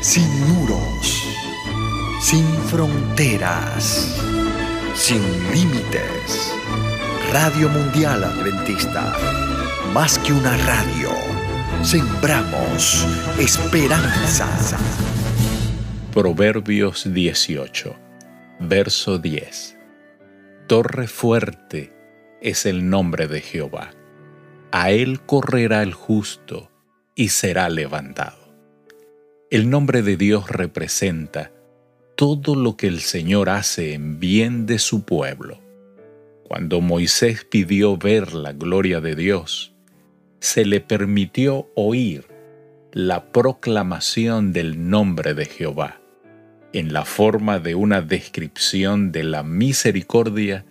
sin muros, sin fronteras, sin límites. Radio Mundial Adventista, más que una radio, sembramos esperanza. Proverbios 18, verso 10. Torre fuerte es el nombre de Jehová. A él correrá el justo y será levantado. El nombre de Dios representa todo lo que el Señor hace en bien de su pueblo. Cuando Moisés pidió ver la gloria de Dios, se le permitió oír la proclamación del nombre de Jehová, en la forma de una descripción de la misericordia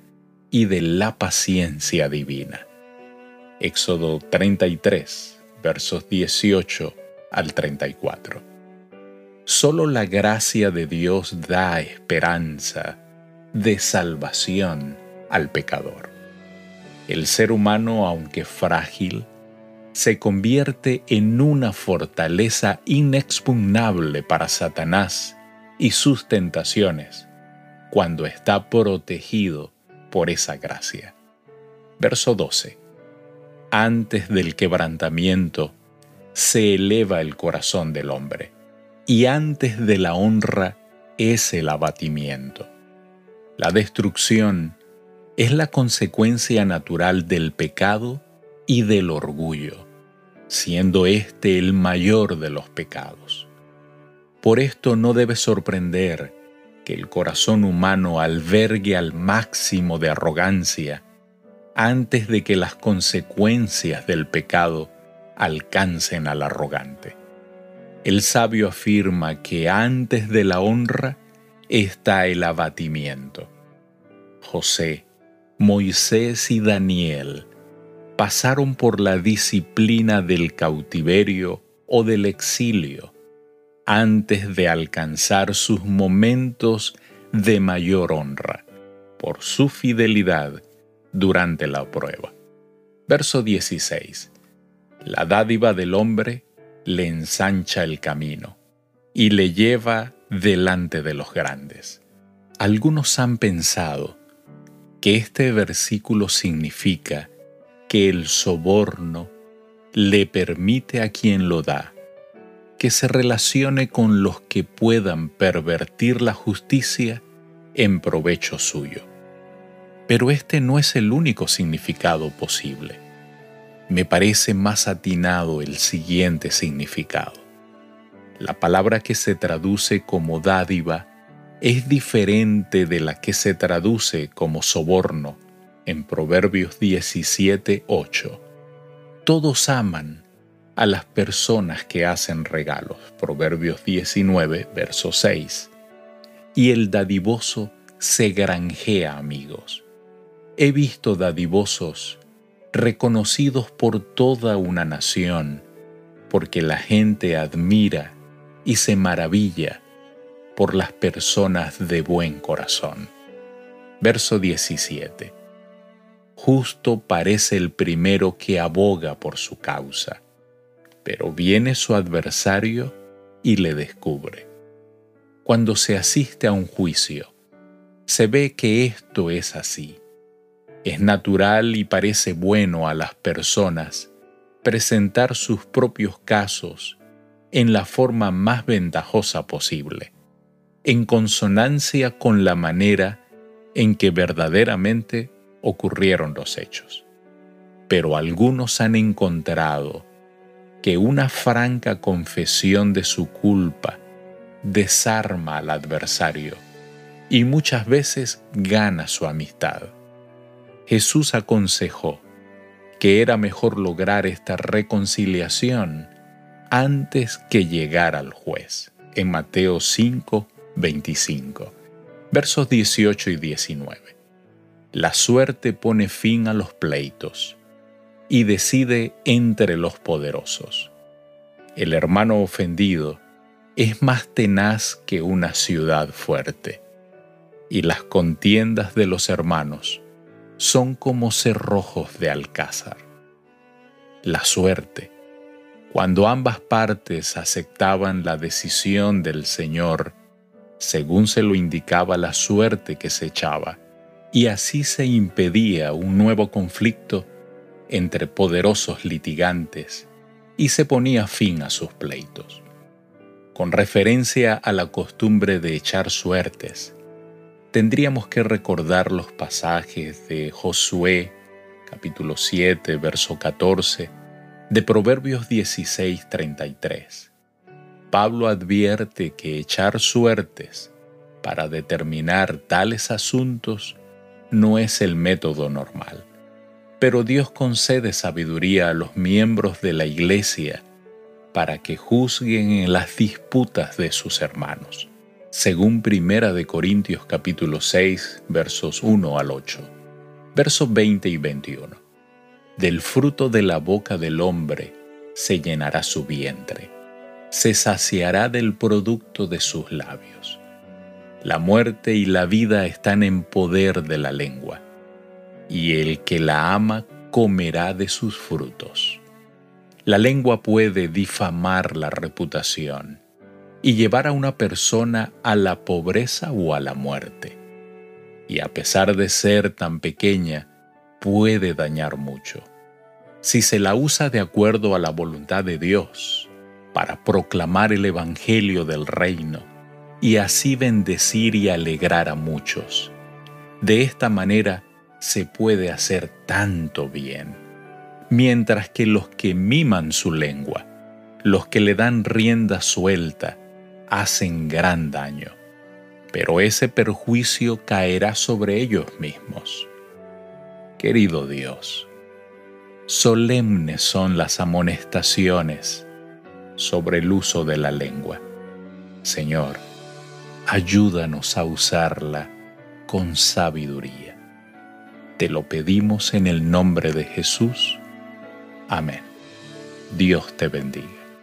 y de la paciencia divina. Éxodo 33, versos 18 al 34. Solo la gracia de Dios da esperanza de salvación al pecador. El ser humano, aunque frágil, se convierte en una fortaleza inexpugnable para Satanás y sus tentaciones cuando está protegido por esa gracia. Verso 12. Antes del quebrantamiento se eleva el corazón del hombre y antes de la honra es el abatimiento. La destrucción es la consecuencia natural del pecado y del orgullo, siendo este el mayor de los pecados. Por esto no debe sorprender que el corazón humano albergue al máximo de arrogancia antes de que las consecuencias del pecado alcancen al arrogante. El sabio afirma que antes de la honra está el abatimiento. José, Moisés y Daniel pasaron por la disciplina del cautiverio o del exilio antes de alcanzar sus momentos de mayor honra por su fidelidad durante la prueba. Verso 16. La dádiva del hombre le ensancha el camino y le lleva delante de los grandes. Algunos han pensado que este versículo significa que el soborno le permite a quien lo da que se relacione con los que puedan pervertir la justicia en provecho suyo. Pero este no es el único significado posible me parece más atinado el siguiente significado. La palabra que se traduce como dádiva es diferente de la que se traduce como soborno en Proverbios 17:8. Todos aman a las personas que hacen regalos, Proverbios 19, verso 6. Y el dadivoso se granjea amigos. He visto dadivosos reconocidos por toda una nación, porque la gente admira y se maravilla por las personas de buen corazón. Verso 17. Justo parece el primero que aboga por su causa, pero viene su adversario y le descubre. Cuando se asiste a un juicio, se ve que esto es así es natural y parece bueno a las personas presentar sus propios casos en la forma más ventajosa posible, en consonancia con la manera en que verdaderamente ocurrieron los hechos. Pero algunos han encontrado que una franca confesión de su culpa desarma al adversario y muchas veces gana su amistad. Jesús aconsejó que era mejor lograr esta reconciliación antes que llegar al juez, en Mateo 5, 25, versos 18 y 19. La suerte pone fin a los pleitos y decide entre los poderosos. El hermano ofendido es más tenaz que una ciudad fuerte, y las contiendas de los hermanos son como cerrojos de alcázar. La suerte Cuando ambas partes aceptaban la decisión del Señor, según se lo indicaba la suerte que se echaba, y así se impedía un nuevo conflicto entre poderosos litigantes y se ponía fin a sus pleitos. Con referencia a la costumbre de echar suertes, tendríamos que recordar los pasajes de Josué, capítulo 7, verso 14, de Proverbios 16, 33. Pablo advierte que echar suertes para determinar tales asuntos no es el método normal, pero Dios concede sabiduría a los miembros de la Iglesia para que juzguen en las disputas de sus hermanos según Primera de Corintios capítulo 6, versos 1 al 8, versos 20 y 21. Del fruto de la boca del hombre se llenará su vientre, se saciará del producto de sus labios. La muerte y la vida están en poder de la lengua, y el que la ama comerá de sus frutos. La lengua puede difamar la reputación y llevar a una persona a la pobreza o a la muerte. Y a pesar de ser tan pequeña, puede dañar mucho. Si se la usa de acuerdo a la voluntad de Dios, para proclamar el Evangelio del Reino, y así bendecir y alegrar a muchos. De esta manera se puede hacer tanto bien, mientras que los que miman su lengua, los que le dan rienda suelta, hacen gran daño, pero ese perjuicio caerá sobre ellos mismos. Querido Dios, solemnes son las amonestaciones sobre el uso de la lengua. Señor, ayúdanos a usarla con sabiduría. Te lo pedimos en el nombre de Jesús. Amén. Dios te bendiga.